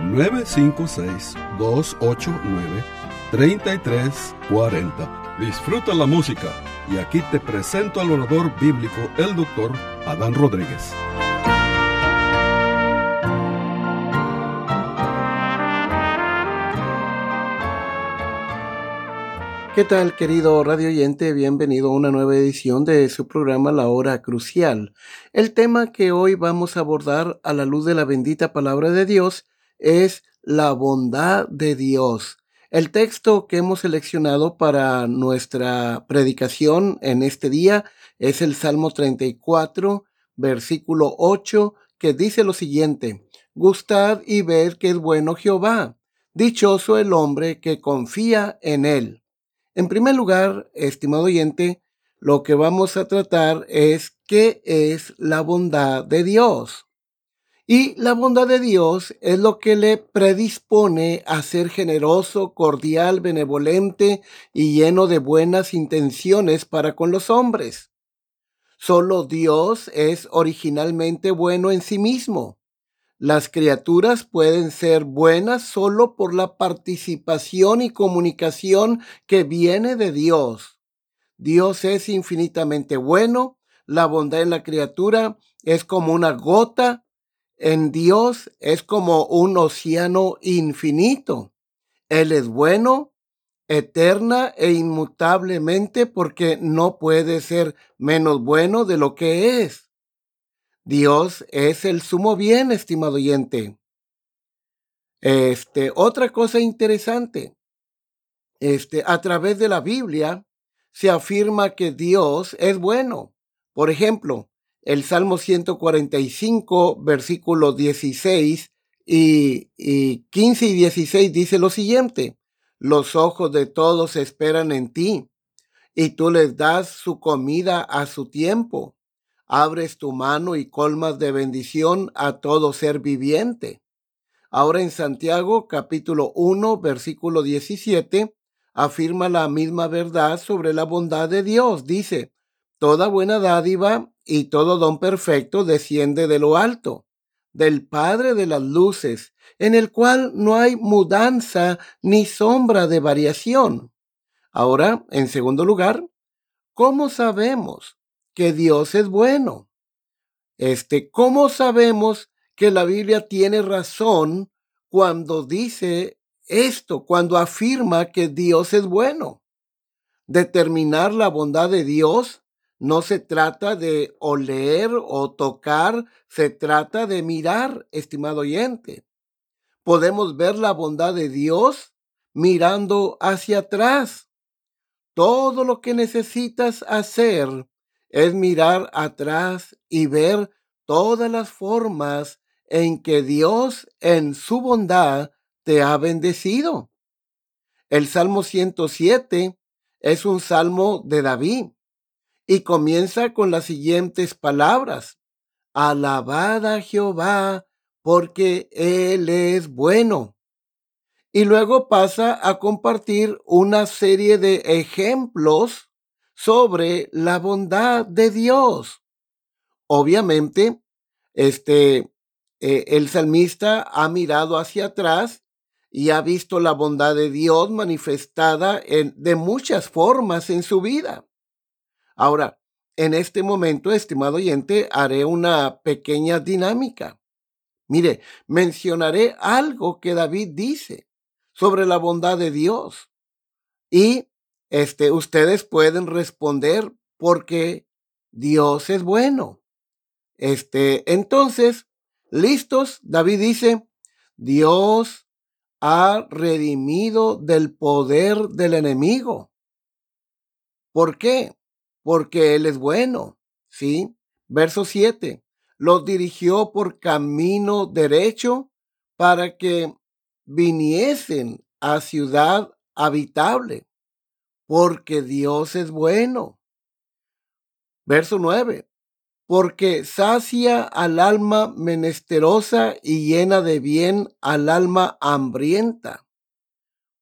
956-289-3340. Disfruta la música y aquí te presento al orador bíblico, el doctor Adán Rodríguez. ¿Qué tal, querido radio oyente? Bienvenido a una nueva edición de su programa La Hora Crucial. El tema que hoy vamos a abordar a la luz de la bendita palabra de Dios es la bondad de Dios. El texto que hemos seleccionado para nuestra predicación en este día es el Salmo 34, versículo 8, que dice lo siguiente, Gustad y ved que es bueno Jehová, dichoso el hombre que confía en él. En primer lugar, estimado oyente, lo que vamos a tratar es qué es la bondad de Dios. Y la bondad de Dios es lo que le predispone a ser generoso, cordial, benevolente y lleno de buenas intenciones para con los hombres. Solo Dios es originalmente bueno en sí mismo. Las criaturas pueden ser buenas solo por la participación y comunicación que viene de Dios. Dios es infinitamente bueno, la bondad en la criatura es como una gota, en Dios es como un océano infinito. Él es bueno, eterna e inmutablemente porque no puede ser menos bueno de lo que es. Dios es el sumo bien, estimado oyente. Este, otra cosa interesante. Este, a través de la Biblia se afirma que Dios es bueno. Por ejemplo, el Salmo 145, versículos 16 y, y 15 y 16 dice lo siguiente. Los ojos de todos esperan en ti, y tú les das su comida a su tiempo abres tu mano y colmas de bendición a todo ser viviente. Ahora en Santiago capítulo 1 versículo 17 afirma la misma verdad sobre la bondad de Dios. Dice, Toda buena dádiva y todo don perfecto desciende de lo alto, del Padre de las luces, en el cual no hay mudanza ni sombra de variación. Ahora, en segundo lugar, ¿cómo sabemos que Dios es bueno. Este, ¿cómo sabemos que la Biblia tiene razón cuando dice esto, cuando afirma que Dios es bueno? Determinar la bondad de Dios no se trata de oler o tocar, se trata de mirar, estimado oyente. Podemos ver la bondad de Dios mirando hacia atrás. Todo lo que necesitas hacer es mirar atrás y ver todas las formas en que Dios en su bondad te ha bendecido. El Salmo 107 es un salmo de David y comienza con las siguientes palabras. Alabad a Jehová porque Él es bueno. Y luego pasa a compartir una serie de ejemplos sobre la bondad de Dios. Obviamente, este, eh, el salmista ha mirado hacia atrás y ha visto la bondad de Dios manifestada en, de muchas formas en su vida. Ahora, en este momento, estimado oyente, haré una pequeña dinámica. Mire, mencionaré algo que David dice sobre la bondad de Dios y este, ustedes pueden responder porque Dios es bueno. Este, entonces, listos, David dice, Dios ha redimido del poder del enemigo. ¿Por qué? Porque Él es bueno. ¿Sí? Verso 7. Los dirigió por camino derecho para que viniesen a ciudad habitable, porque Dios es bueno. Verso 9. Porque sacia al alma menesterosa y llena de bien al alma hambrienta,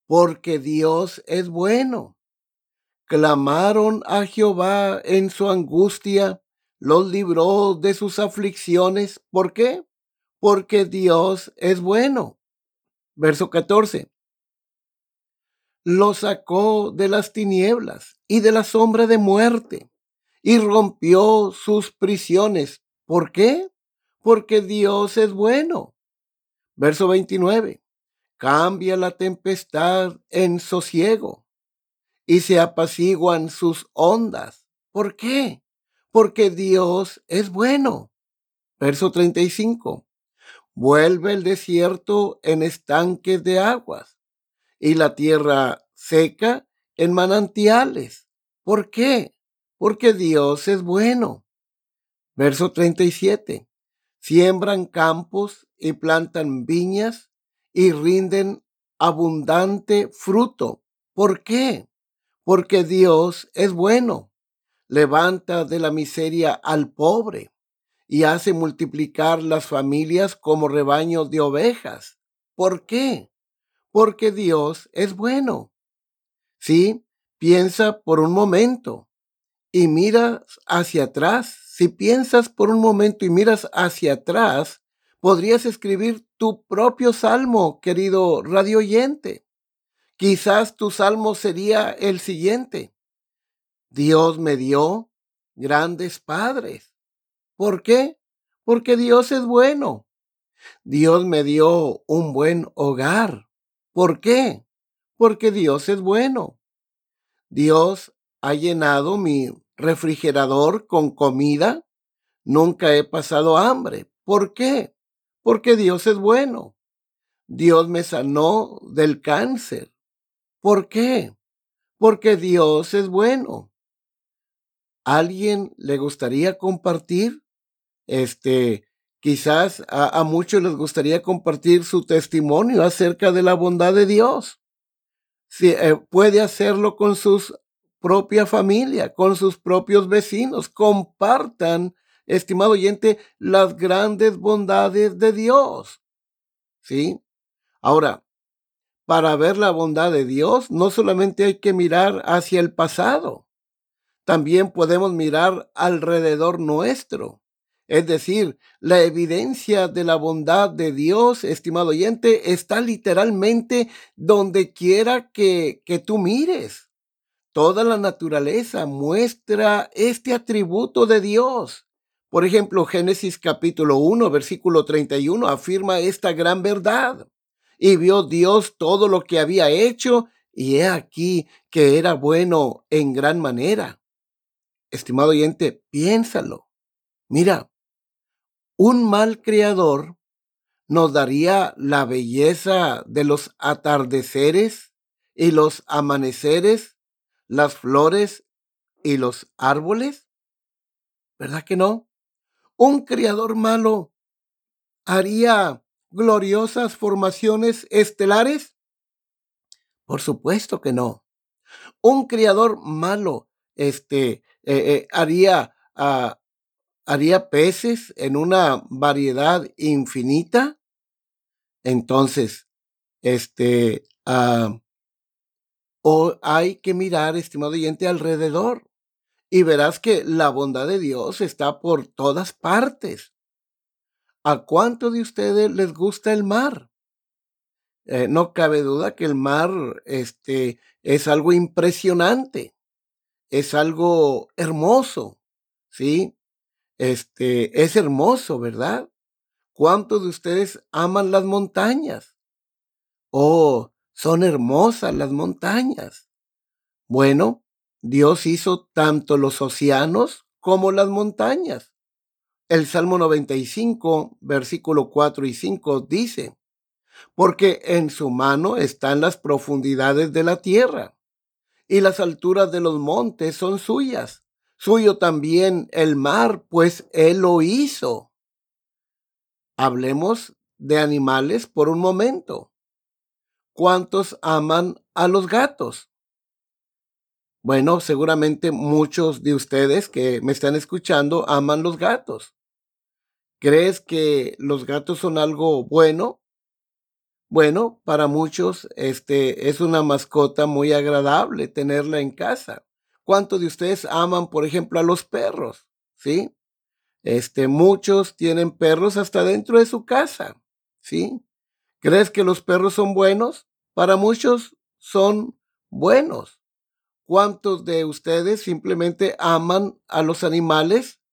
porque Dios es bueno. Clamaron a Jehová en su angustia, los libró de sus aflicciones. ¿Por qué? Porque Dios es bueno. Verso 14. Lo sacó de las tinieblas y de la sombra de muerte y rompió sus prisiones. ¿Por qué? Porque Dios es bueno. Verso 29. Cambia la tempestad en sosiego y se apaciguan sus ondas. ¿Por qué? Porque Dios es bueno. Verso 35. Vuelve el desierto en estanques de aguas y la tierra seca en manantiales. ¿Por qué? Porque Dios es bueno. Verso 37. Siembran campos y plantan viñas y rinden abundante fruto. ¿Por qué? Porque Dios es bueno. Levanta de la miseria al pobre y hace multiplicar las familias como rebaños de ovejas. ¿Por qué? Porque Dios es bueno. Sí, piensa por un momento y miras hacia atrás. Si piensas por un momento y miras hacia atrás, podrías escribir tu propio salmo, querido radio oyente. Quizás tu salmo sería el siguiente. Dios me dio grandes padres ¿Por qué? Porque Dios es bueno. Dios me dio un buen hogar. ¿Por qué? Porque Dios es bueno. Dios ha llenado mi refrigerador con comida. Nunca he pasado hambre. ¿Por qué? Porque Dios es bueno. Dios me sanó del cáncer. ¿Por qué? Porque Dios es bueno. ¿Alguien le gustaría compartir este, quizás a, muchos les gustaría compartir su testimonio acerca de la bondad de Dios. Si, eh, puede hacerlo con su propia familia, con sus propios vecinos. Compartan, estimado oyente, las grandes bondades de Dios. ¿Sí? Ahora, para ver la bondad de Dios, no solamente hay que mirar hacia el pasado, también podemos mirar alrededor nuestro. Es decir, la evidencia de la bondad de Dios, estimado oyente, está literalmente donde quiera que, que tú mires. Toda la naturaleza muestra este atributo de Dios. Por ejemplo, Génesis capítulo 1, versículo 31 afirma esta gran verdad. Y vio Dios todo lo que había hecho, y he aquí que era bueno en gran manera. Estimado oyente, piénsalo. Mira, un mal creador nos daría la belleza de los atardeceres y los amaneceres, las flores y los árboles? ¿Verdad que no? Un creador malo haría gloriosas formaciones estelares? Por supuesto que no. Un creador malo este, eh, eh, haría uh, haría peces en una variedad infinita, entonces, este, uh, o hay que mirar, estimado oyente, alrededor y verás que la bondad de Dios está por todas partes. ¿A cuánto de ustedes les gusta el mar? Eh, no cabe duda que el mar este, es algo impresionante, es algo hermoso, ¿sí? Este, es hermoso, ¿verdad? ¿Cuántos de ustedes aman las montañas? Oh, son hermosas las montañas. Bueno, Dios hizo tanto los océanos como las montañas. El Salmo 95, versículo 4 y 5 dice, porque en su mano están las profundidades de la tierra, y las alturas de los montes son suyas suyo también el mar, pues él lo hizo. Hablemos de animales por un momento. ¿cuántos aman a los gatos? Bueno, seguramente muchos de ustedes que me están escuchando aman los gatos. ¿Crees que los gatos son algo bueno? Bueno, para muchos este es una mascota muy agradable tenerla en casa. ¿Cuántos de ustedes aman, por ejemplo, a los perros? ¿Sí? Este, muchos tienen perros hasta dentro de su casa. ¿Sí? ¿Crees que los perros son buenos? Para muchos son buenos. ¿Cuántos de ustedes simplemente aman a los animales?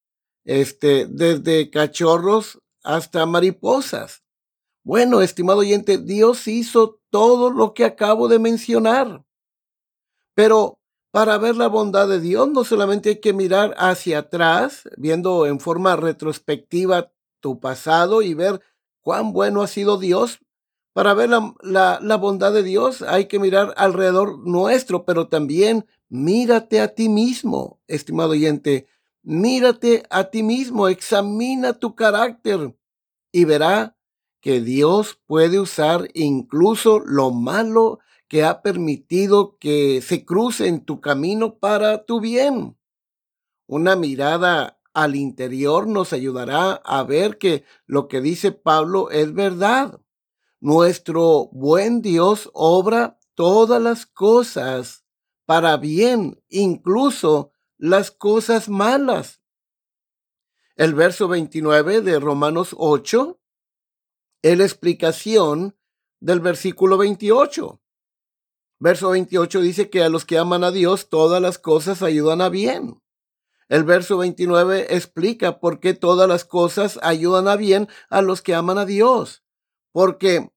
Este, desde cachorros hasta mariposas. Bueno, estimado oyente, Dios hizo todo lo que acabo de mencionar. Pero para ver la bondad de Dios no solamente hay que mirar hacia atrás, viendo en forma retrospectiva tu pasado y ver cuán bueno ha sido Dios. Para ver la, la, bondad de Dios hay que mirar alrededor nuestro, pero también mírate a ti mismo, estimado oyente. Mírate a ti mismo, examina tu carácter y verá que Dios puede usar incluso lo malo que ha permitido que se cruce en tu camino para tu bien. Una mirada al interior nos ayudará a ver que lo que dice Pablo es verdad. Nuestro buen Dios obra todas las cosas para bien, incluso las cosas malas. El verso 29 de Romanos 8 es la explicación del versículo 28. Verso 28 dice que a los que aman a Dios todas las cosas ayudan a bien. El verso 29 explica por qué todas las cosas ayudan a bien a los que aman a Dios. Porque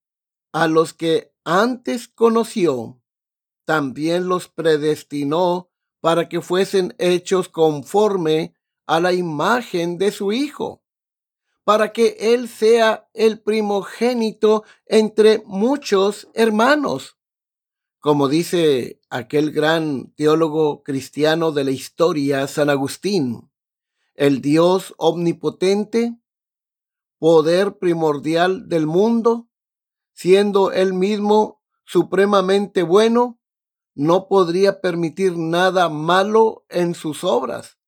a los que antes conoció, también los predestinó para que fuesen hechos conforme a la imagen de su Hijo, para que Él sea el primogénito entre muchos hermanos. Como dice aquel gran teólogo cristiano de la historia, San Agustín, el Dios omnipotente, poder primordial del mundo, siendo él mismo supremamente bueno, no podría permitir nada malo en sus obras,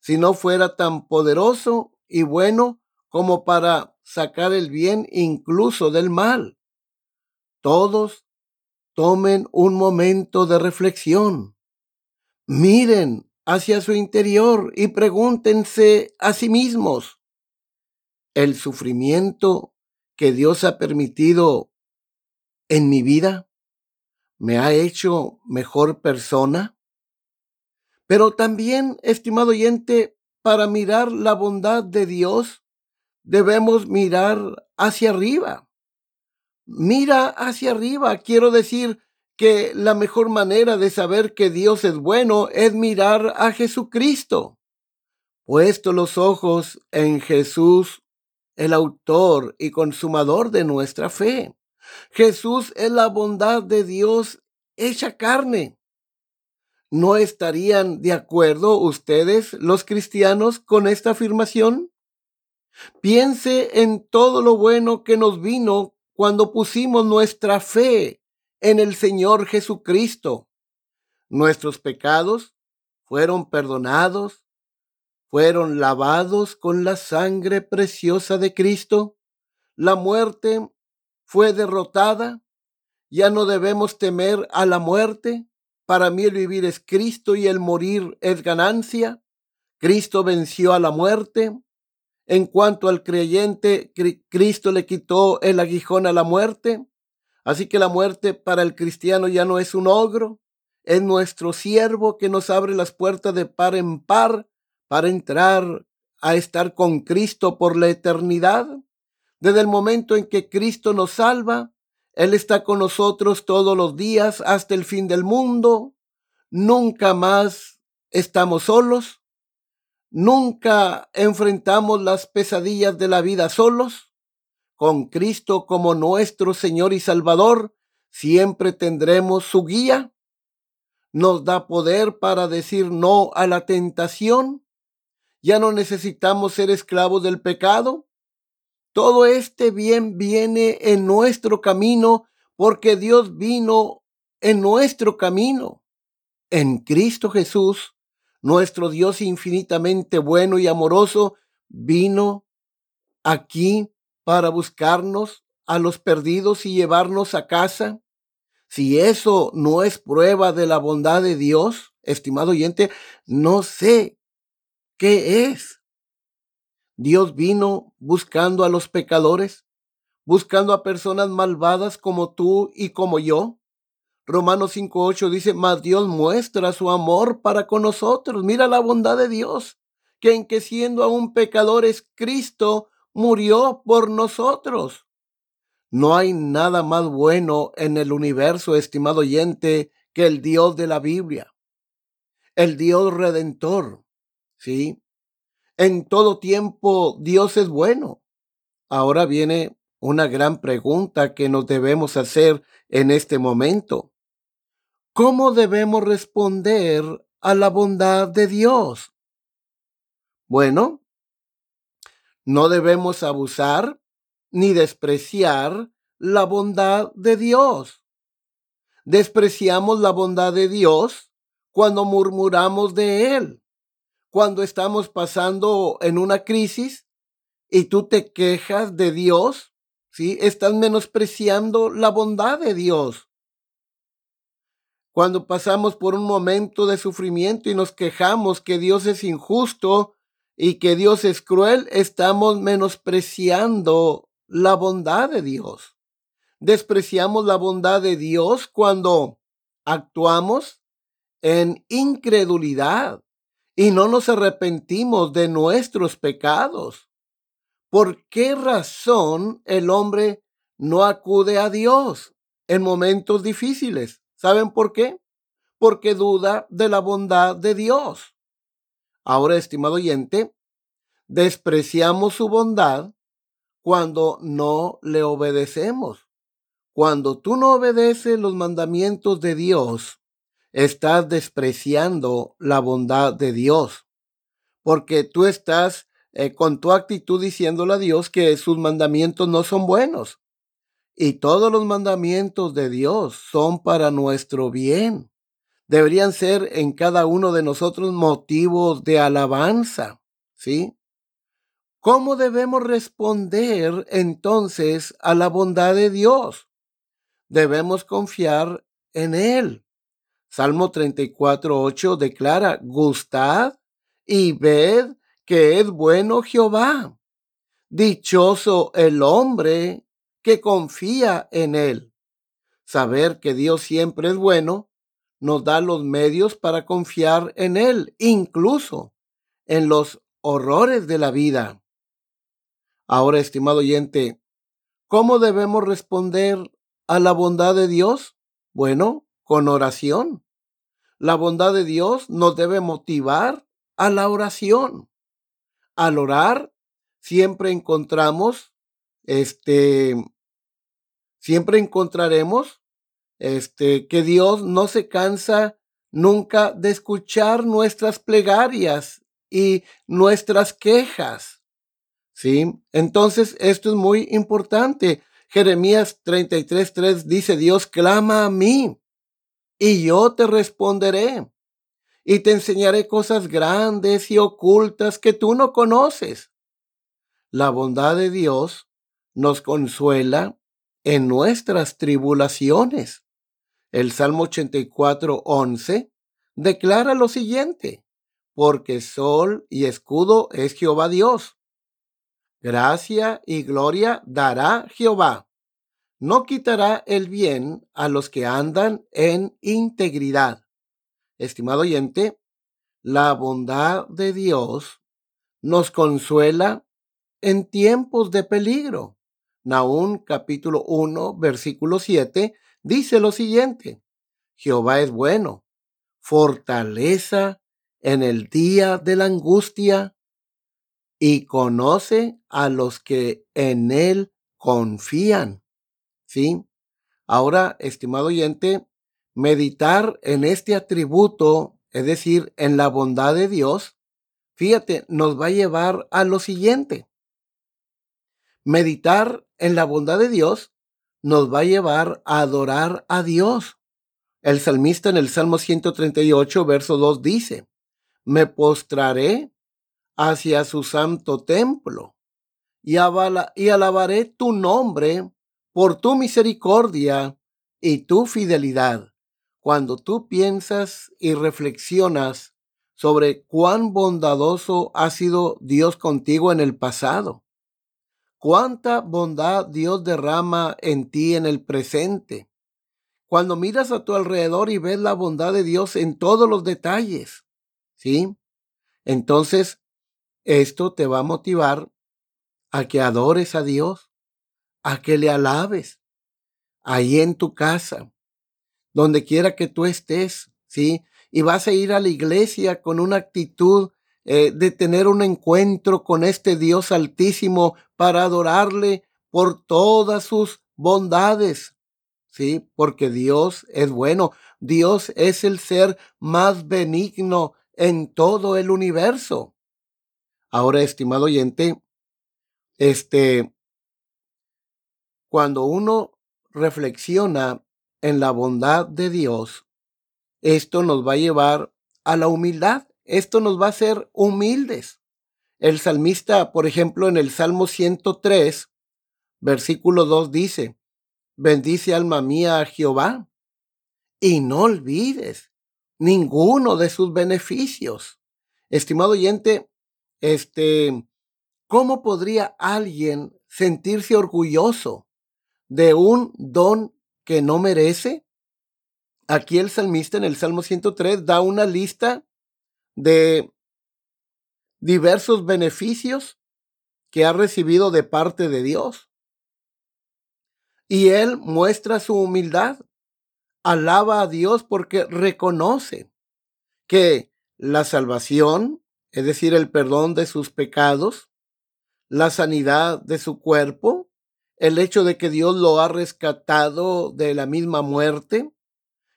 si no fuera tan poderoso y bueno como para sacar el bien incluso del mal. Todos tomen un momento de reflexión. Miren hacia su interior y pregúntense a sí mismos, ¿el sufrimiento que Dios ha permitido en mi vida me ha hecho mejor persona? Pero también, estimado oyente, para mirar la bondad de Dios, debemos mirar hacia arriba mira hacia arriba. Quiero decir que la mejor manera de saber que Dios es bueno es mirar a Jesucristo. Puesto los ojos en Jesús, el autor y consumador de nuestra fe. Jesús es la bondad de Dios hecha carne. ¿No estarían de acuerdo ustedes, los cristianos, con esta afirmación? Piense en todo lo bueno que nos vino cuando pusimos nuestra fe en el Señor Jesucristo. Nuestros pecados fueron perdonados, fueron lavados con la sangre preciosa de Cristo. La muerte fue derrotada. Ya no debemos temer a la muerte. Para mí el vivir es Cristo y el morir es ganancia. Cristo venció a la muerte. En cuanto al creyente, Cristo le quitó el aguijón a la muerte. Así que la muerte para el cristiano ya no es un ogro, es nuestro siervo que nos abre las puertas de par en par para entrar a estar con Cristo por la eternidad. Desde el momento en que Cristo nos salva, Él está con nosotros todos los días hasta el fin del mundo. Nunca más estamos solos. Nunca enfrentamos las pesadillas de la vida solos. Con Cristo como nuestro Señor y Salvador, siempre tendremos su guía. Nos da poder para decir no a la tentación. Ya no necesitamos ser esclavos del pecado. Todo este bien viene en nuestro camino porque Dios vino en nuestro camino. En Cristo Jesús, nuestro Dios infinitamente bueno y amoroso, vino aquí para buscarnos a los perdidos y llevarnos a casa. Si eso no es prueba de la bondad de Dios, estimado oyente, no sé qué es. Dios vino buscando a los pecadores, buscando a personas malvadas como tú y como yo. Romanos 5.8 dice, mas Dios muestra su amor para con nosotros. Mira la bondad de Dios, que en que siendo aún pecadores, Cristo murió por nosotros. No hay nada más bueno en el universo, estimado oyente, que el Dios de la Biblia, el Dios redentor. Sí, en todo tiempo Dios es bueno. Ahora viene una gran pregunta que nos debemos hacer en este momento. ¿Cómo debemos responder a la bondad de Dios? Bueno, no debemos abusar ni despreciar la bondad de Dios. Despreciamos la bondad de Dios cuando murmuramos de Él, cuando estamos pasando en una crisis y tú te quejas de Dios, ¿sí? Estás menospreciando la bondad de Dios. Cuando pasamos por un momento de sufrimiento y nos quejamos que Dios es injusto y que Dios es cruel, estamos menospreciando la bondad de Dios. Despreciamos la bondad de Dios cuando actuamos en incredulidad y no nos arrepentimos de nuestros pecados. ¿Por qué razón el hombre no acude a Dios en momentos difíciles? ¿Saben por qué? Porque duda de la bondad de Dios. Ahora, estimado oyente, despreciamos su bondad cuando no le obedecemos. Cuando tú no obedeces los mandamientos de Dios, estás despreciando la bondad de Dios, porque tú estás eh, con tu actitud diciéndole a Dios que sus mandamientos no son buenos. Y todos los mandamientos de Dios son para nuestro bien deberían ser en cada uno de nosotros motivos de alabanza, ¿sí? ¿Cómo debemos responder entonces a la bondad de Dios? Debemos confiar en Él. Salmo 34, 8 declara, gustad y ved que es bueno Jehová. Dichoso el hombre que confía en Él. Saber que Dios siempre es bueno nos da los medios para confiar en Él, incluso en los horrores de la vida. Ahora, estimado oyente, ¿cómo debemos responder a la bondad de Dios? Bueno, con oración. La bondad de Dios nos debe motivar a la oración. Al orar, siempre encontramos, este, siempre encontraremos este, que Dios no se cansa nunca de escuchar nuestras plegarias y nuestras quejas. ¿Sí? Entonces, esto es muy importante. Jeremías 33:3 dice, Dios clama a mí y yo te responderé y te enseñaré cosas grandes y ocultas que tú no conoces. La bondad de Dios nos consuela en nuestras tribulaciones. El Salmo 84, 11 declara lo siguiente, porque sol y escudo es Jehová Dios. Gracia y gloria dará Jehová. No quitará el bien a los que andan en integridad. Estimado oyente, la bondad de Dios nos consuela en tiempos de peligro. Naún capítulo 1, versículo 7 dice lo siguiente, Jehová es bueno, fortaleza en el día de la angustia y conoce a los que en él confían. ¿Sí? Ahora, estimado oyente, meditar en este atributo, es decir, en la bondad de Dios, fíjate, nos va a llevar a lo siguiente. Meditar en la bondad de Dios nos va a llevar a adorar a Dios. El salmista en el Salmo 138, verso 2 dice, me postraré hacia su santo templo y, y alabaré tu nombre por tu misericordia y tu fidelidad. Cuando tú piensas y reflexionas sobre cuán bondadoso ha sido Dios contigo en el pasado, cuánta bondad Dios derrama en ti en el presente, cuando miras a tu alrededor y ves la bondad de Dios en todos los detalles, ¿sí? Entonces, esto te va a motivar a que adores a Dios, a que le alabes, ahí en tu casa, donde quiera que tú estés, ¿sí? Y vas a ir a la iglesia con una actitud eh, de tener un encuentro con este Dios altísimo para adorarle por todas sus bondades, ¿sí? Porque Dios es bueno. Dios es el ser más benigno en todo el universo. Ahora, estimado oyente, este, cuando uno reflexiona en la bondad de Dios, esto nos va a llevar a la humildad. Esto nos va a hacer humildes. El salmista, por ejemplo, en el Salmo 103, versículo 2 dice, bendice alma mía a Jehová y no olvides ninguno de sus beneficios. Estimado oyente, este, ¿cómo podría alguien sentirse orgulloso de un don que no merece? Aquí el salmista en el Salmo 103 da una lista de diversos beneficios que ha recibido de parte de Dios. Y él muestra su humildad, alaba a Dios porque reconoce que la salvación, es decir, el perdón de sus pecados, la sanidad de su cuerpo, el hecho de que Dios lo ha rescatado de la misma muerte,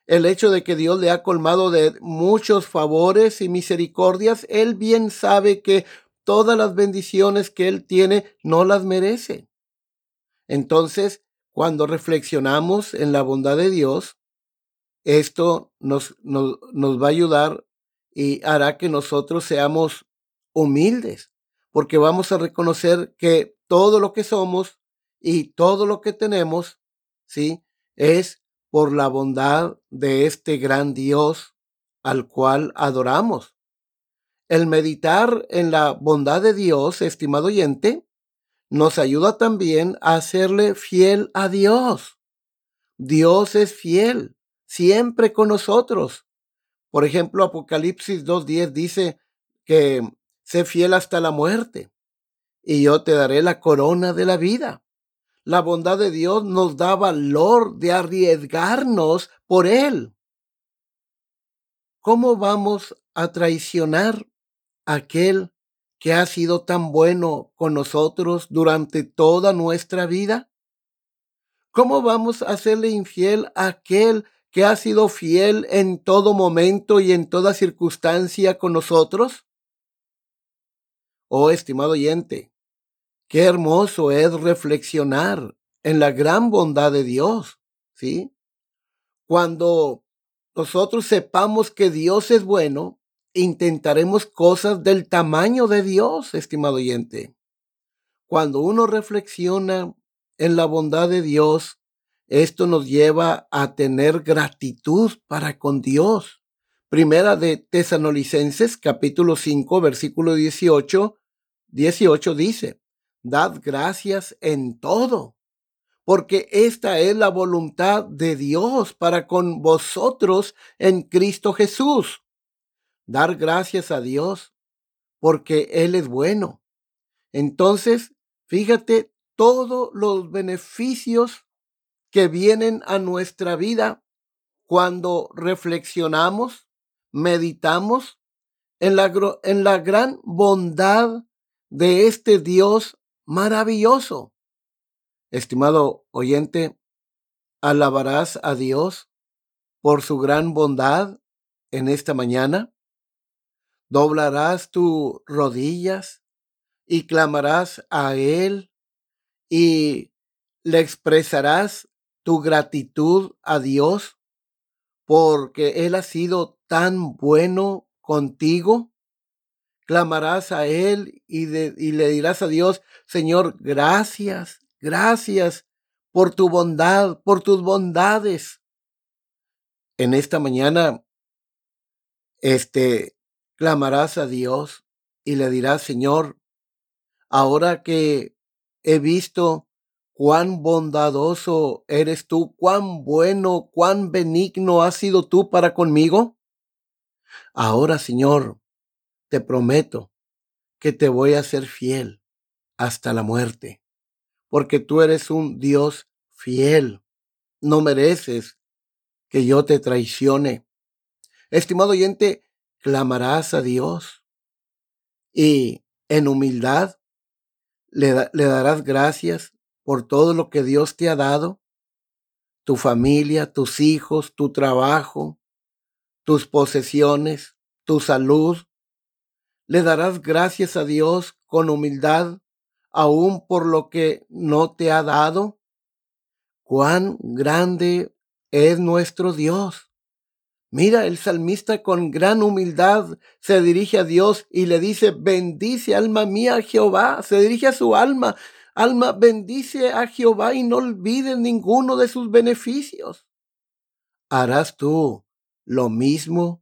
el hecho de que Dios le ha colmado de muchos favores y misericordias, él bien sabe que todas las bendiciones que él tiene no las merece. Entonces, cuando reflexionamos en la bondad de Dios, esto nos, nos, nos va a ayudar y hará que nosotros seamos humildes, porque vamos a reconocer que todo lo que somos y todo lo que tenemos, ¿sí? Es por la bondad de este gran Dios al cual adoramos. El meditar en la bondad de Dios, estimado oyente, nos ayuda también a hacerle fiel a Dios. Dios es fiel, siempre con nosotros. Por ejemplo, Apocalipsis 2.10 dice que sé fiel hasta la muerte y yo te daré la corona de la vida. La bondad de Dios nos da valor de arriesgarnos por Él. ¿Cómo vamos a traicionar a aquel que ha sido tan bueno con nosotros durante toda nuestra vida? ¿Cómo vamos a hacerle infiel a aquel que ha sido fiel en todo momento y en toda circunstancia con nosotros? Oh, estimado oyente, Qué hermoso es reflexionar en la gran bondad de Dios, ¿sí? Cuando nosotros sepamos que Dios es bueno, intentaremos cosas del tamaño de Dios, estimado oyente. Cuando uno reflexiona en la bondad de Dios, esto nos lleva a tener gratitud para con Dios. Primera de Tesanolicenses capítulo 5 versículo 18, 18 dice, dad gracias en todo, porque esta es la voluntad de Dios para con vosotros en Cristo Jesús. Dar gracias a Dios, porque Él es bueno. Entonces, fíjate todos los beneficios que vienen a nuestra vida cuando reflexionamos, meditamos en la, en la gran bondad de este Dios maravilloso. Estimado oyente, alabarás a Dios por su gran bondad en esta mañana. Doblarás tus rodillas y clamarás a Él y le expresarás tu gratitud a Dios porque Él ha sido tan bueno contigo? Clamarás a Él y, y le dirás a Dios, Señor, gracias, gracias por tu bondad, por tus bondades. En esta mañana, este, clamarás a Dios y le dirás, Señor, ahora que he visto cuán bondadoso eres tú, cuán bueno, cuán benigno has sido tú para conmigo. Ahora, Señor, te prometo que te voy a ser fiel hasta la muerte, porque tú eres un Dios fiel. No mereces que yo te traicione. Estimado oyente, clamarás a Dios y en humildad le, le darás gracias por todo lo que Dios te ha dado, tu familia, tus hijos, tu trabajo, tus posesiones, tu salud. Le darás gracias a Dios con humildad, aún por lo que no te ha dado. Cuán grande es nuestro Dios. Mira, el salmista con gran humildad se dirige a Dios y le dice, bendice alma mía Jehová. Se dirige a su alma Alma, bendice a Jehová y no olvides ninguno de sus beneficios. ¿Harás tú lo mismo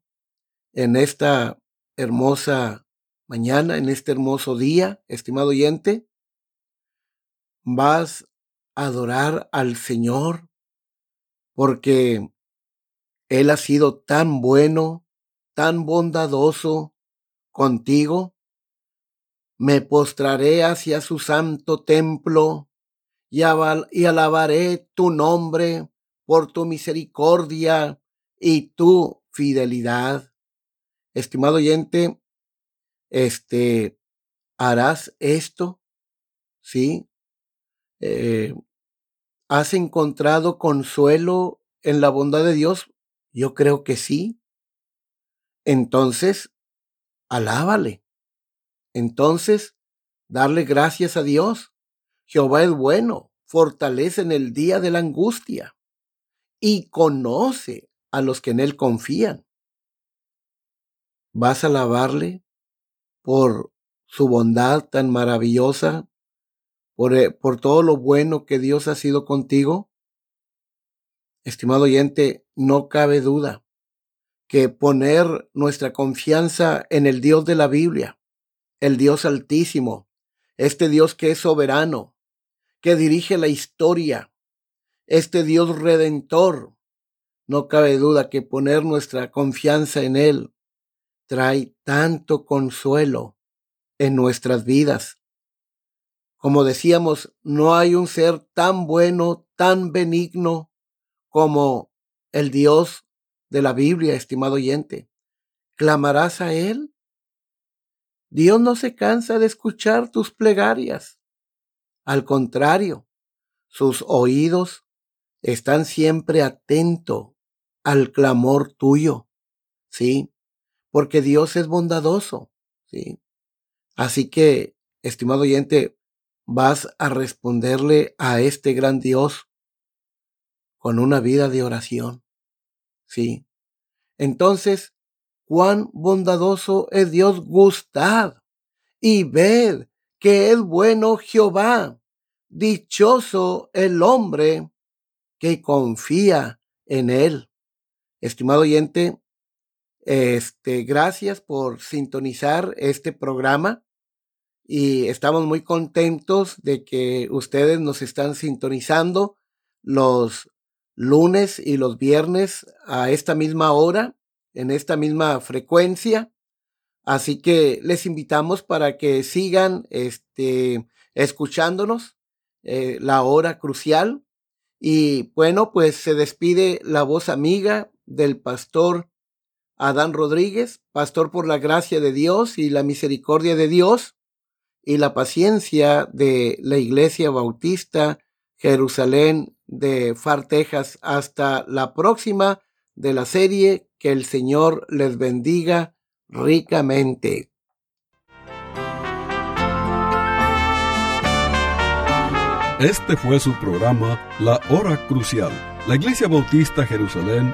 en esta hermosa mañana, en este hermoso día, estimado oyente? ¿Vas a adorar al Señor porque Él ha sido tan bueno, tan bondadoso contigo? Me postraré hacia su santo templo y, alabaré tu nombre por tu misericordia y tu fidelidad. Estimado oyente, este, ¿harás esto? ¿Sí? Eh, ¿Has encontrado consuelo en la bondad de Dios? Yo creo que sí. Entonces, alábale. Entonces, darle gracias a Dios. Jehová es bueno, fortalece en el día de la angustia y conoce a los que en él confían. ¿Vas a alabarle por su bondad tan maravillosa, por, eh, por todo lo bueno que Dios ha sido contigo? Estimado oyente, no cabe duda que poner nuestra confianza en el Dios de la Biblia, el Dios altísimo, este Dios que es soberano, que dirige la historia, este Dios redentor. No cabe duda que poner nuestra confianza en Él trae tanto consuelo en nuestras vidas. Como decíamos, no hay un ser tan bueno, tan benigno como el Dios de la Biblia, estimado oyente. ¿Clamarás a Él? Dios no se cansa de escuchar tus plegarias. Al contrario, sus oídos están siempre atentos al clamor tuyo, ¿sí? Porque Dios es bondadoso, ¿sí? Así que, estimado oyente, vas a responderle a este gran Dios con una vida de oración, ¿sí? Entonces, cuán bondadoso es Dios, gustad y ved que es bueno Jehová. Dichoso el hombre que confía en él. Estimado oyente, este, gracias por sintonizar este programa y estamos muy contentos de que ustedes nos están sintonizando los lunes y los viernes a esta misma hora en esta misma frecuencia. Así que les invitamos para que sigan este, escuchándonos eh, la hora crucial. Y bueno, pues se despide la voz amiga del pastor Adán Rodríguez, pastor por la gracia de Dios y la misericordia de Dios y la paciencia de la Iglesia Bautista Jerusalén de Far, Texas. Hasta la próxima de la serie que el Señor les bendiga ricamente. Este fue su programa La Hora Crucial. La Iglesia Bautista Jerusalén